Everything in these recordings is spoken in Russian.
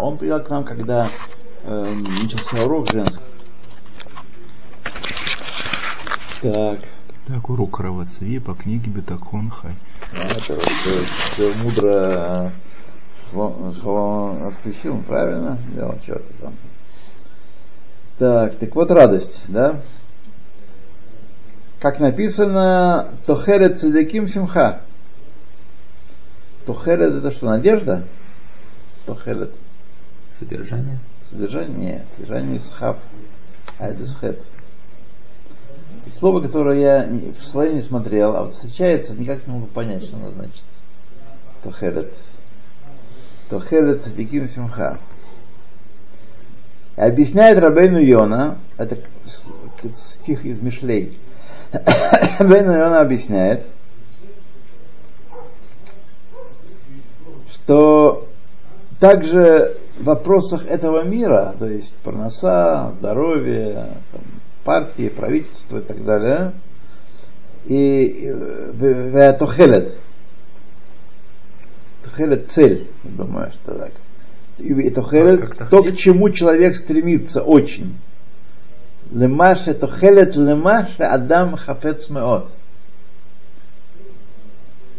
он приехал к нам, когда э, начался урок женский. Так. Так, урок Равацви по книге Бетахон Хай. Это, это, это мудро Шалом отключил, правильно? Делал что-то там. Так, так вот радость, да? Как написано, Тохерет Цедеким Симха. Тохерет это что, надежда? Тохерет. Содержание? Содержание? Нет, содержание из хаб. А это схет. Слово, которое я в слове не смотрел, а вот встречается, никак не могу понять, что оно значит. Тохерет. Тохерет Цадиким Симха. Объясняет Рабейну Йона, это стих из Мишлей, Рабейну Йона объясняет, что также в вопросах этого мира, то есть парноса, здоровье, партии, правительства и так далее, и Тохелет, Тохелет цель, думаю, что так. И Тохелет то, к чему человек стремится очень. Лемаше Тохелет Лемаше Адам Хафец Меот.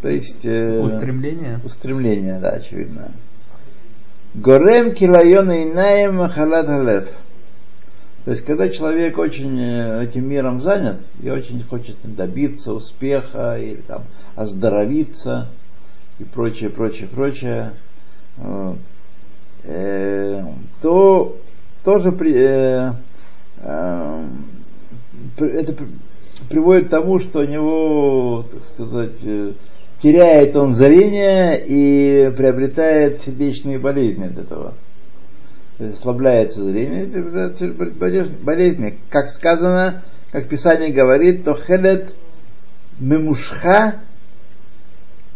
То есть э, устремление. Устремление, да, очевидно. Горем килайона инаем халат халев. То есть, когда человек очень э, этим миром занят и очень хочет добиться успеха или там оздоровиться и прочее, прочее, прочее, э, то тоже при, э, э, это приводит к тому, что у него, так сказать, э, теряет он зрение и приобретает сердечные болезни от этого. Ослабляется зрение, болезни. Как сказано, как Писание говорит, то хедет мемушха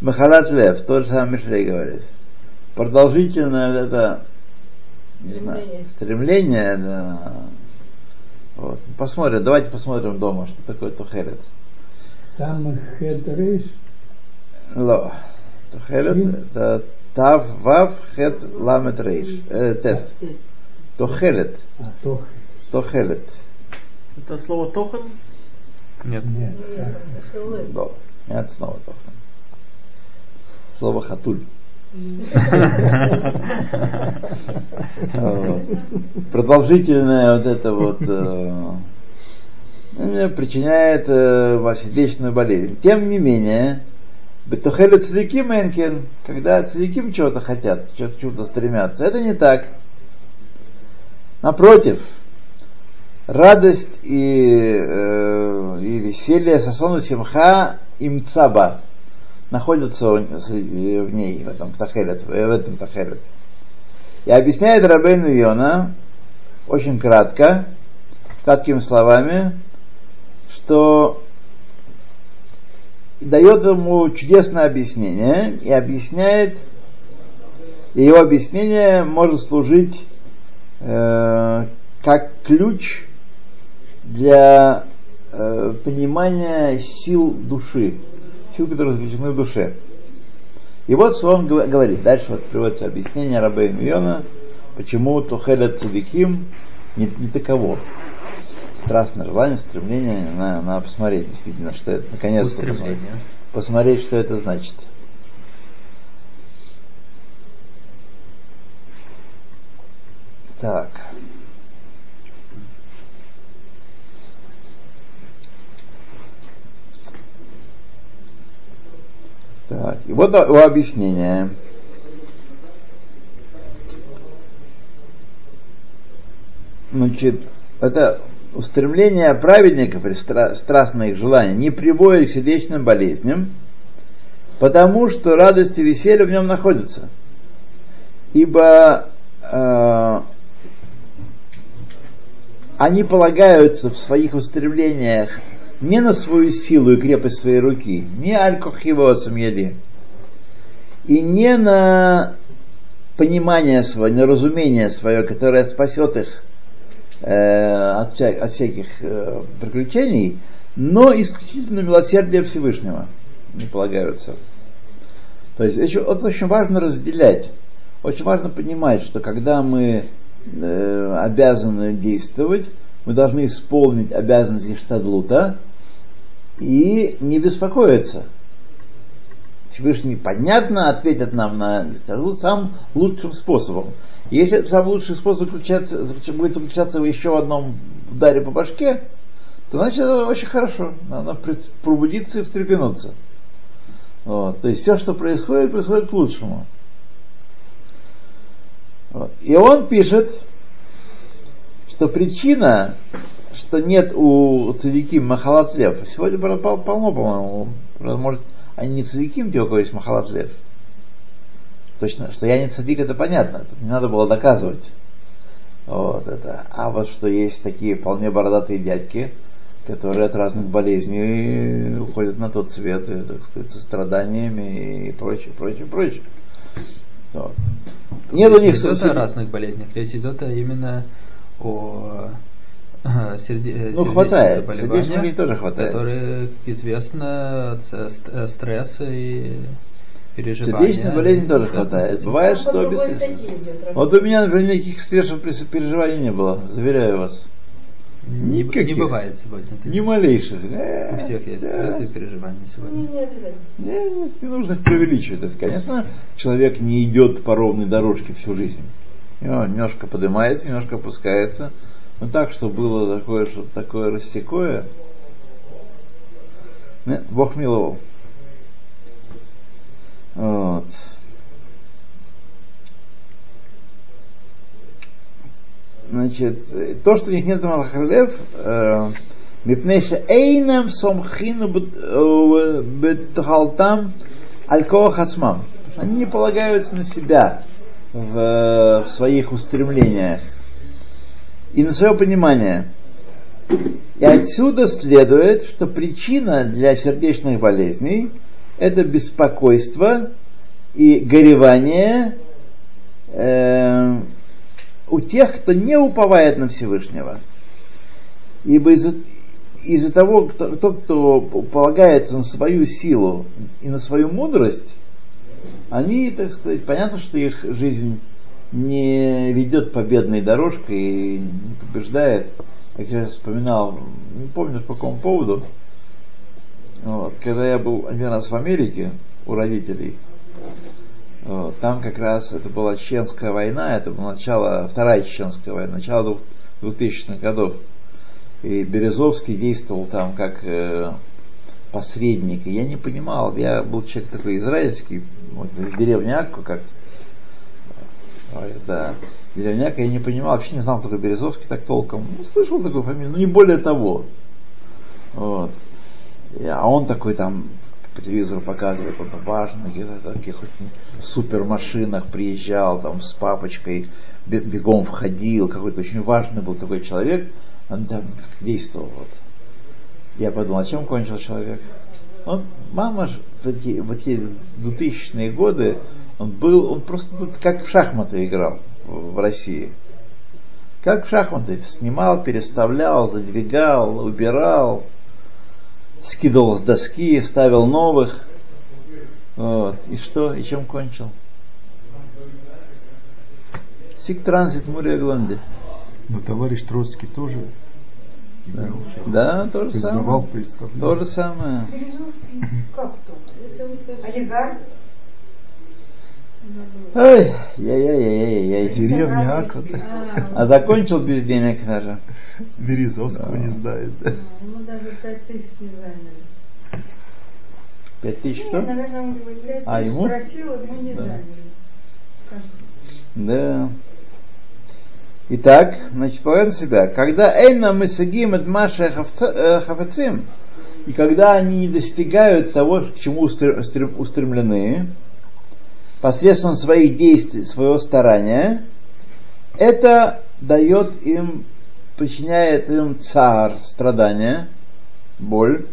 махалат лев, то же самое Мишлей говорит. Продолжительное это не знаю, стремление, да. Вот. Посмотрим, давайте посмотрим дома, что такое тухерет. Сам хедриш Ло. Тохелет это Тав Вав Хет Ламет Рейш. Тет. Тохелет. Тохелет. Это слово тохан? Нет. Нет. Да. Нет, снова тохан. Слово хатуль. Продолжительное вот это вот причиняет э, сердечную болезнь. Тем не менее, Бетухелю цвиким энкин, когда цвиким чего-то хотят, чего-то стремятся. Это не так. Напротив, радость и, э, и веселье сосону симха им цаба находятся в ней, в этом тахелет, в этом тахелет. И объясняет Рабейну Йона очень кратко, краткими словами, что дает ему чудесное объяснение и объясняет, и его объяснение может служить э, как ключ для э, понимания сил души, сил, которые заключены в душе. И вот что он говорит. Дальше вот приводится объяснение Рабейн Йона, почему Тухеля Цадиким не, не таково страстное желание, стремление, на, на посмотреть действительно, что это, наконец-то посмотреть, посмотреть, что это значит. Так. Так, и вот его объяснение. Значит, это устремление праведников или страстные их желания не приводит к сердечным болезням, потому что радость и веселье в нем находятся. Ибо э, они полагаются в своих устремлениях не на свою силу и крепость своей руки, не алькохивосом еди, и не на понимание свое, на разумение свое, которое спасет их – от, вся, от всяких э, приключений, но исключительно милосердие Всевышнего не полагаются. То есть это очень важно разделять. очень важно понимать, что когда мы э, обязаны действовать, мы должны исполнить обязанности штадлута и не беспокоиться. Всевышний, понятно, ответит нам на штадлут самым лучшим способом. Если этот самый лучший способ заключаться, будет заключаться в еще одном ударе по башке, то значит это очень хорошо. Надо пробудиться и встрепенуться. Вот. То есть все, что происходит, происходит к лучшему. Вот. И он пишет, что причина, что нет у цадиким махалацлев, сегодня полно, по-моему, может, они не цадиким, те, у кого есть махалацлев. Точно, что я не цадик, это понятно, тут не надо было доказывать. Вот это. А вот что есть такие вполне бородатые дядьки, которые от разных болезней уходят на тот свет, и, так сказать, со страданиями и прочее, прочее, прочее. Вот. Нет у них о разных болезнях, речь идет именно о серде... ну, хватает. Сердечных тоже хватает. Которые, известно, стресс и переживания. Сердечной болезни тоже хватает. Бывает, что без... Вот у меня, например, никаких стрессов переживаний не было, заверяю вас. Не, не бывает сегодня. Ни малейших. У всех есть стрессы и переживания сегодня. Не, не, не, не нужно их преувеличивать. Конечно, человек не идет по ровной дорожке всю жизнь. И он немножко поднимается, немножко опускается. Но так, что было такое, что такое рассекое, Бог миловал. Вот. Значит, то, что у них нет Малахалев, э, Мипнейша Эйнам Сомхину Бетхалтам Алькоа Хацмам. Они не полагаются на себя в, в своих устремлениях и на свое понимание. И отсюда следует, что причина для сердечных болезней это беспокойство и горевание э, у тех, кто не уповает на Всевышнего. Ибо из-за из того, кто, тот, кто полагается на свою силу и на свою мудрость, они, так сказать, понятно, что их жизнь не ведет победной дорожкой и не побеждает. Как я вспоминал, не помню по какому поводу, вот, когда я был один раз в Америке у родителей, вот, там как раз это была Чеченская война, это было начало, вторая Чеченская война, начало 2000-х годов. И Березовский действовал там как э, посредник. И я не понимал, я был человек такой израильский, вот, из деревни Акку, как да, деревняк, я не понимал, вообще не знал, такой Березовский так толком. Ну, слышал такую фамилию, но не более того. Вот. А он такой там по телевизору показывает, он важно, на таких супермашинах приезжал там с папочкой, бегом входил, какой-то очень важный был такой человек, он там действовал. Вот. Я подумал, а чем кончил человек? Он, мама же в эти, в эти 2000-е годы, он был, он просто как в шахматы играл в, России. Как в шахматы. Снимал, переставлял, задвигал, убирал скидывал с доски, ставил новых. Вот. И что? И чем кончил? Сик транзит Мурия Гланде. Но товарищ Троцкий тоже да, да то же самое. То же самое. Как то? Олигарх? Ой, яй-яй-яй-яй. Деревня Акот. А закончил без денег даже. Березовского не знает. Да. Ему даже пять тысяч не заняли. Пять тысяч что? наверное, он говорит, А, ему? спросил, ему не Да. заняли. Да. Итак, значит, поговорим себя. Когда Эйна Месагим от Маша Хафацим, и когда они не достигают того, к чему устр- устр- устремлены, посредством своих действий, своего старания, это дает им, причиняет им цар, страдания, боль.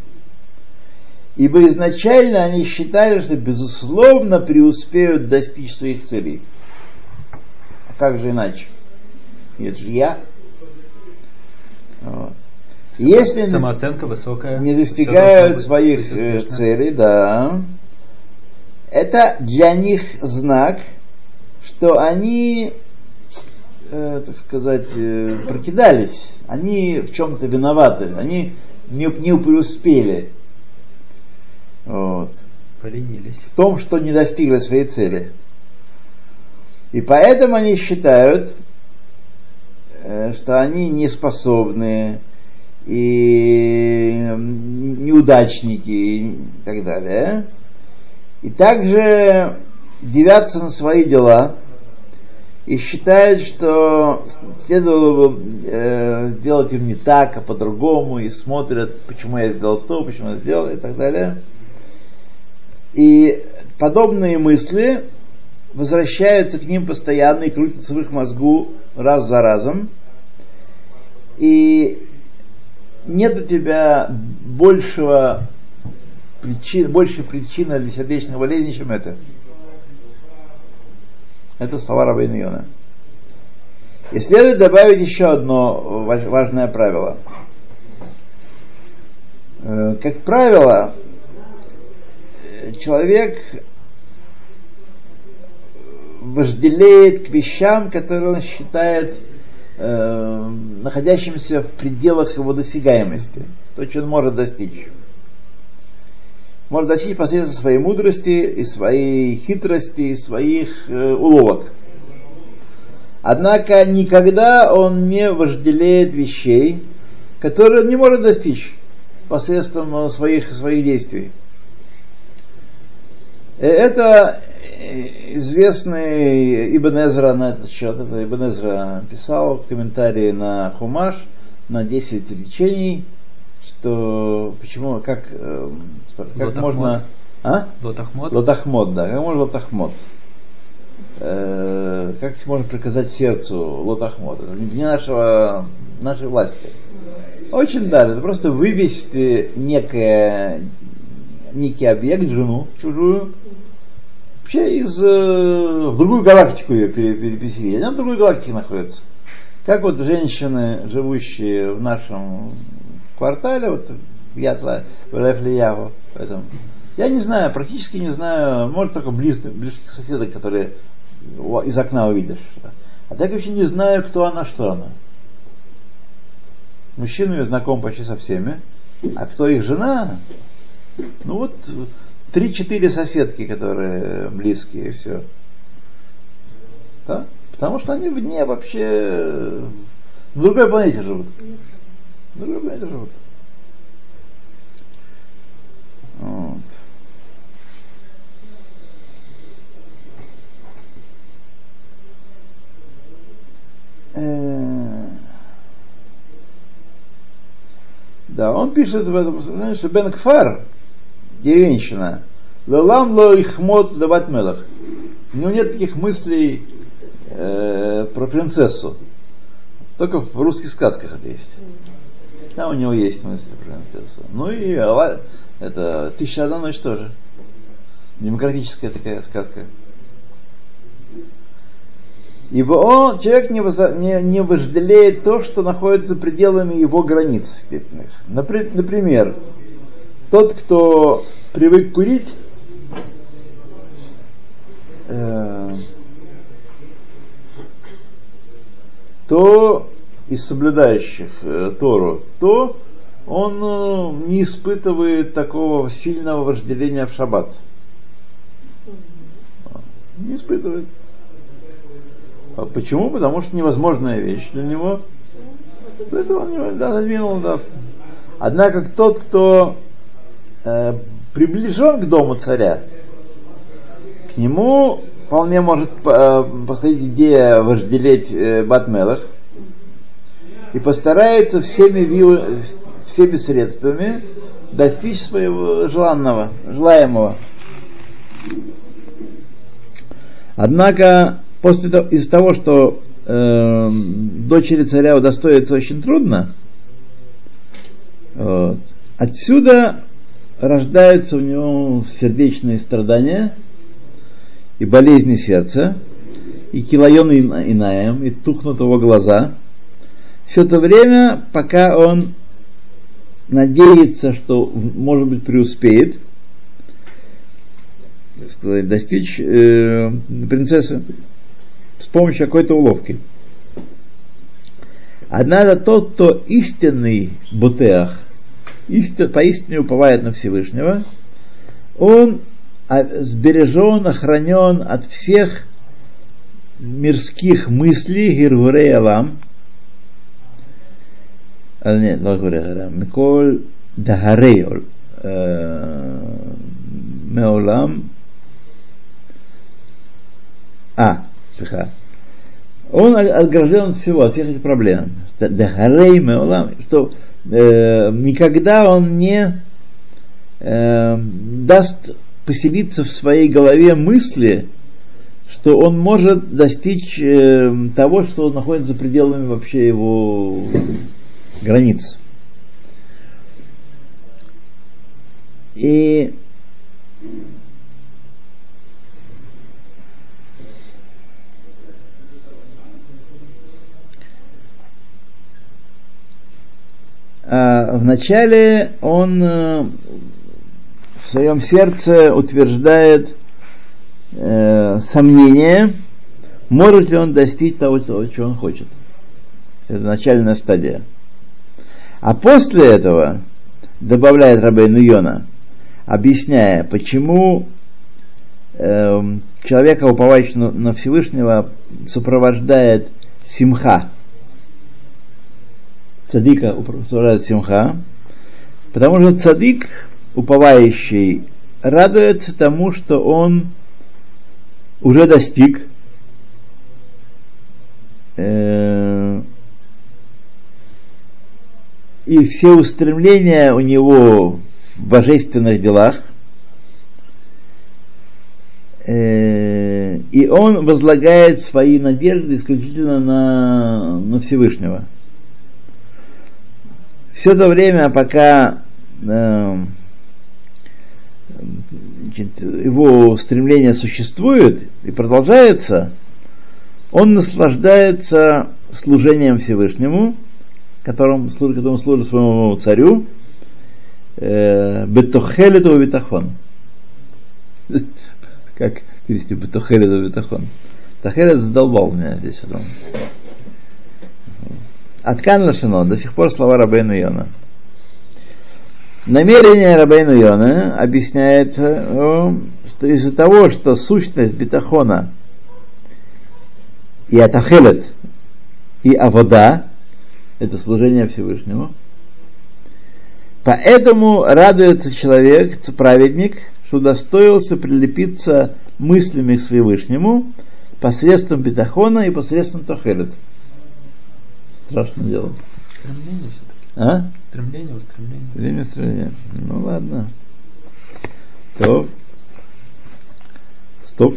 Ибо изначально они считали, что безусловно преуспеют достичь своих целей. А как же иначе? Это же я. Вот. Если Самооценка высокая. не достигают своих э, целей, да, это для них знак, что они, э, так сказать, э, прокидались, они в чем-то виноваты, они не, не преуспели. Вот. Поленились. В том, что не достигли своей цели. И поэтому они считают, э, что они не способны и неудачники и так далее. И также девятся на свои дела и считают, что следовало бы э, сделать им не так, а по-другому, и смотрят, почему я сделал то, почему я сделал, и так далее. И подобные мысли возвращаются к ним постоянно и крутятся в их мозгу раз за разом. И нет у тебя большего причин, больше причины для сердечной болезни, чем это. Это слова Рабейна. И следует добавить еще одно важное правило. Э, как правило, человек вожделеет к вещам, которые он считает э, находящимся в пределах его досягаемости, то, что он может достичь. Может достичь посредством своей мудрости и своей хитрости и своих э, уловок. Однако никогда он не вожделеет вещей, которые он не может достичь посредством своих, своих действий. Э, это известный Ибн Эзра на этот счет, это Ибн Эзра писал комментарии на Хумаш, на 10 речений, что почему, как, э, как можно... А? Лотахмод? Лотахмод, да, как можно лотахмод. Э, как можно приказать сердцу лотахмод? Это не нашего, нашей власти. Очень даже, это просто вывести некое, некий объект, жену чужую, вообще из, э, в другую галактику ее переселили. Она в другой галактике находится. Как вот женщины, живущие в нашем квартале, вот я в Лефлияву, поэтому я не знаю, практически не знаю, может только близ, близких соседок, которые из окна увидишь. А так вообще не знаю, кто она, что она. Мужчина я знаком почти со всеми, а кто их жена, ну вот три-четыре соседки, которые близкие, все. Да? Потому что они вне вообще в другой планете живут. В другой планете живут. Вот. Э. Да, он пишет в этом, знаешь, Бен Кфар, деревенщина. Лалам ло ихмот леват мелах. У него нет таких мыслей э, про принцессу. Только в русских сказках это есть. Там у него есть мысли про принцессу. Ну и это «Тысяча одна ночь» тоже. Демократическая такая сказка. Ибо он, человек не, не, не вожделеет то, что находится пределами его границ степенных. Например, тот, кто привык курить, э, то из соблюдающих э, Тору, то он э, не испытывает такого сильного вожделения в шаббат. Не испытывает. А почему? Потому что невозможная вещь для него. Это он не да, задвинул, да. Однако тот, кто э, приближен к дому царя, к нему вполне может э, подходить идея вожделеть э, Батмелах и постарается всеми, всеми средствами достичь своего желанного, желаемого. Однако после того, из того, что э, дочери царя удостоится очень трудно, вот, отсюда рождаются у него сердечные страдания и болезни сердца, и килайон инаем, и тухнут его глаза. Все это время, пока он надеется, что, может быть, преуспеет, сказать, достичь э, принцессы. помощью какой-то уловки. Однако тот, кто истинный бутеах, истин, поистине уповает на Всевышнего, он сбережен, охранен от всех мирских мыслей Гиргурей. Нет, Миколь Дахарей Меолам. А, слыха. Он отгражден от всего, от всех этих проблем. Дахарей Меолам, что э, никогда он не э, даст поселиться в своей голове мысли, что он может достичь э, того, что находится за пределами вообще его границ. И а, вначале он э, в своем сердце утверждает э, сомнение, может ли он достичь того, чего он хочет. Это начальная стадия. А после этого, добавляет Рабейну Йона, объясняя, почему э, человека, уповающего на Всевышнего, сопровождает симха. Цадика сопровождает симха, потому что цадик, уповающий, радуется тому, что он уже достиг э, и все устремления у него в божественных делах, э, и он возлагает свои надежды исключительно на, на Всевышнего. Все то время, пока э, значит, его стремление существует и продолжается, он наслаждается служением Всевышнему, которым, которым служит своему царю, э, Бетохелету Бетахон. Как перевести Бетохелету Бетахон? Тахелет задолбал меня здесь. Откан Лашино, до сих пор слова Рабейна Йона. Намерение Рабейну Йона объясняет, э, что из-за того, что сущность бетахона и атахелет, и авода, это служение Всевышнему, поэтому радуется человек, праведник, что удостоился прилепиться мыслями к Всевышнему посредством бетахона и посредством тахелет. Страшное дело. А? Стремление, устремление. Стремление, устремление. Ну ладно. То. Стоп.